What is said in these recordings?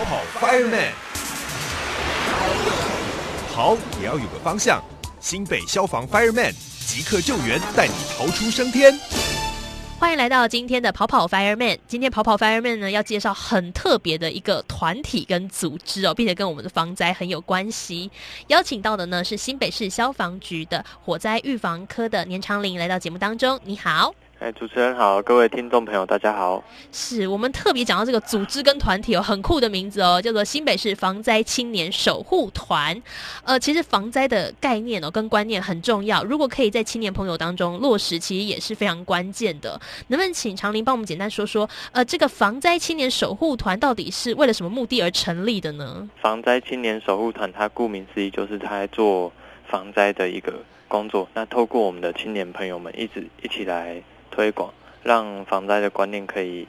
跑跑 Fireman，跑也要有个方向。新北消防 Fireman 即刻救援，带你逃出升天。欢迎来到今天的跑跑 Fireman。今天跑跑 Fireman 呢，要介绍很特别的一个团体跟组织哦，并且跟我们的防灾很有关系。邀请到的呢是新北市消防局的火灾预防科的年长林来到节目当中。你好。哎，主持人好，各位听众朋友，大家好。是我们特别讲到这个组织跟团体哦很酷的名字哦，叫做新北市防灾青年守护团。呃，其实防灾的概念哦跟观念很重要，如果可以在青年朋友当中落实，其实也是非常关键的。能不能请长林帮我们简单说说，呃，这个防灾青年守护团到底是为了什么目的而成立的呢？防灾青年守护团，它顾名思义就是它在做防灾的一个工作。那透过我们的青年朋友们，一直一起来。推广，让防灾的观念可以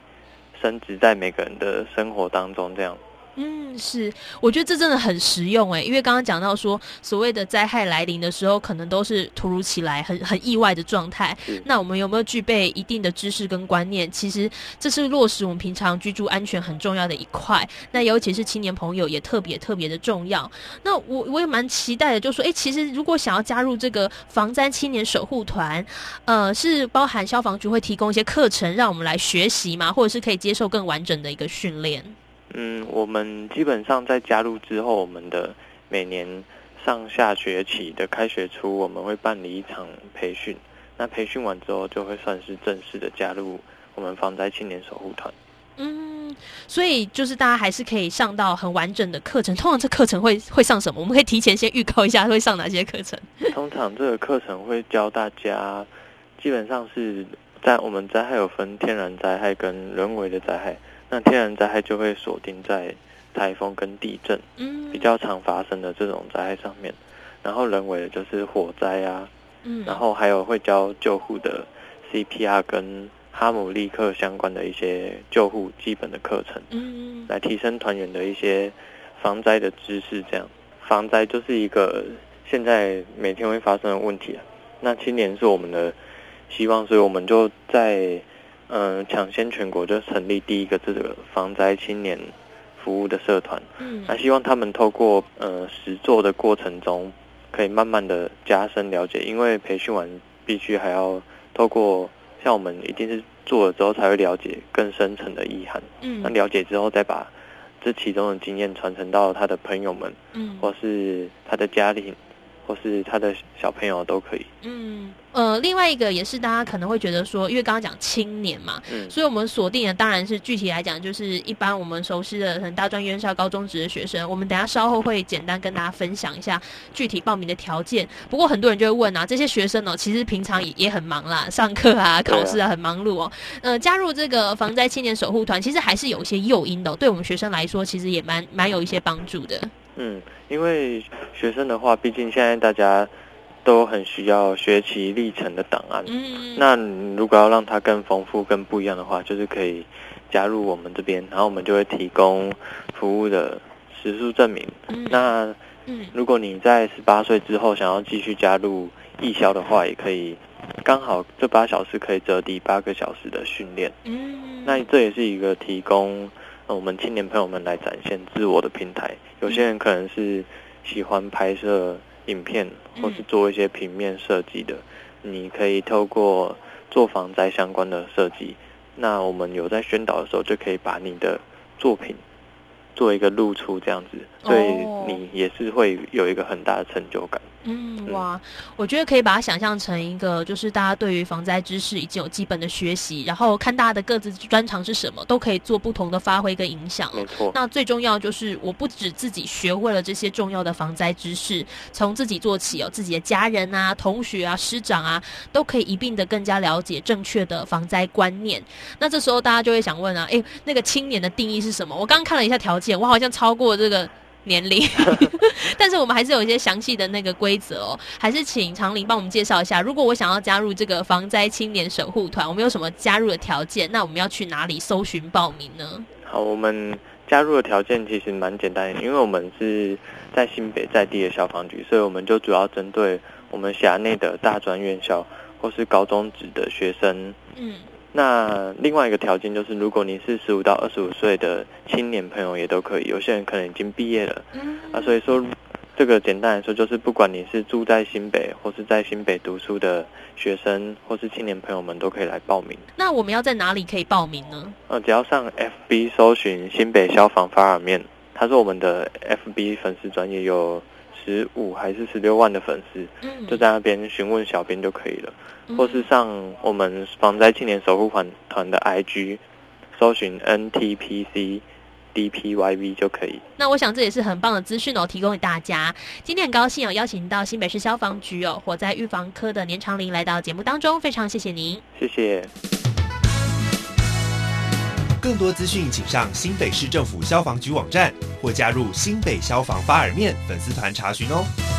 升值在每个人的生活当中，这样。嗯，是，我觉得这真的很实用诶，因为刚刚讲到说，所谓的灾害来临的时候，可能都是突如其来、很很意外的状态。那我们有没有具备一定的知识跟观念？其实这是落实我们平常居住安全很重要的一块。那尤其是青年朋友也特别特别的重要。那我我也蛮期待的，就说，哎，其实如果想要加入这个防灾青年守护团，呃，是包含消防局会提供一些课程让我们来学习吗？或者是可以接受更完整的一个训练？嗯，我们基本上在加入之后，我们的每年上下学期的开学初，我们会办理一场培训。那培训完之后，就会算是正式的加入我们防灾青年守护团。嗯，所以就是大家还是可以上到很完整的课程。通常这课程会会上什么？我们可以提前先预告一下会上哪些课程。通常这个课程会教大家，基本上是在我们灾害有分天然灾害跟人为的灾害。那天然灾害就会锁定在台风跟地震，嗯，比较常发生的这种灾害上面。然后人为的就是火灾啊，嗯，然后还有会教救护的 CPR 跟哈姆立克相关的一些救护基本的课程，嗯，来提升团员的一些防灾的知识。这样，防灾就是一个现在每天会发生的问题啊。那青年是我们的希望，所以我们就在。嗯，抢先全国就成立第一个这个防灾青年服务的社团，嗯，那希望他们透过呃实做的过程中，可以慢慢的加深了解，因为培训完必须还要透过像我们一定是做了之后才会了解更深层的意涵，嗯，那了解之后再把这其中的经验传承到他的朋友们，嗯，或是他的家庭，或是他的小朋友都可以，嗯。呃，另外一个也是大家可能会觉得说，因为刚刚讲青年嘛，嗯，所以我们锁定的当然是具体来讲，就是一般我们熟悉的很大专院校、高中职的学生。我们等下稍后会简单跟大家分享一下具体报名的条件。不过很多人就会问啊，这些学生哦，其实平常也也很忙啦，上课啊、考试啊很忙碌哦。呃，加入这个防灾青年守护团，其实还是有一些诱因的，对我们学生来说，其实也蛮蛮有一些帮助的。嗯，因为学生的话，毕竟现在大家。都很需要学习历程的档案。嗯，那如果要让它更丰富、更不一样的话，就是可以加入我们这边，然后我们就会提供服务的时数证明。那如果你在十八岁之后想要继续加入义消的话，也可以，刚好这八小时可以折抵八个小时的训练。嗯，那这也是一个提供我们青年朋友们来展现自我的平台。有些人可能是喜欢拍摄。影片或是做一些平面设计的，你可以透过做防灾相关的设计，那我们有在宣导的时候，就可以把你的作品做一个露出，这样子，所以你也是会有一个很大的成就感。嗯哇，我觉得可以把它想象成一个，就是大家对于防灾知识已经有基本的学习，然后看大家的各自专长是什么，都可以做不同的发挥跟影响。没错。那最重要就是，我不止自己学会了这些重要的防灾知识，从自己做起哦，自己的家人啊、同学啊、师长啊，都可以一并的更加了解正确的防灾观念。那这时候大家就会想问啊，哎，那个青年的定义是什么？我刚刚看了一下条件，我好像超过这个。年龄，但是我们还是有一些详细的那个规则哦，还是请常林帮我们介绍一下。如果我想要加入这个防灾青年守护团，我们有什么加入的条件？那我们要去哪里搜寻报名呢？好，我们加入的条件其实蛮简单，因为我们是在新北在地的消防局，所以我们就主要针对我们辖内的大专院校或是高中职的学生，嗯，那另外一个条件就是，如果你是十五到二十五岁的青年朋友，也都可以。有些人可能已经毕业了，嗯啊，所以说这个简单来说，就是不管你是住在新北或是在新北读书的学生或是青年朋友们，都可以来报名。那我们要在哪里可以报名呢？呃，只要上 FB 搜寻新北消防发尔面，它是我们的 FB 粉丝专业，有十五还是十六万的粉丝，嗯就在那边询问小编就可以了。嗯或是上我们防灾青年守护团团的 IG，搜寻 NTPC DPYV 就可以。那我想这也是很棒的资讯哦，提供给大家。今天很高兴哦，邀请到新北市消防局哦火灾预防科的年长林来到节目当中，非常谢谢您。谢谢。更多资讯请上新北市政府消防局网站或加入新北消防发耳面粉丝团查询哦。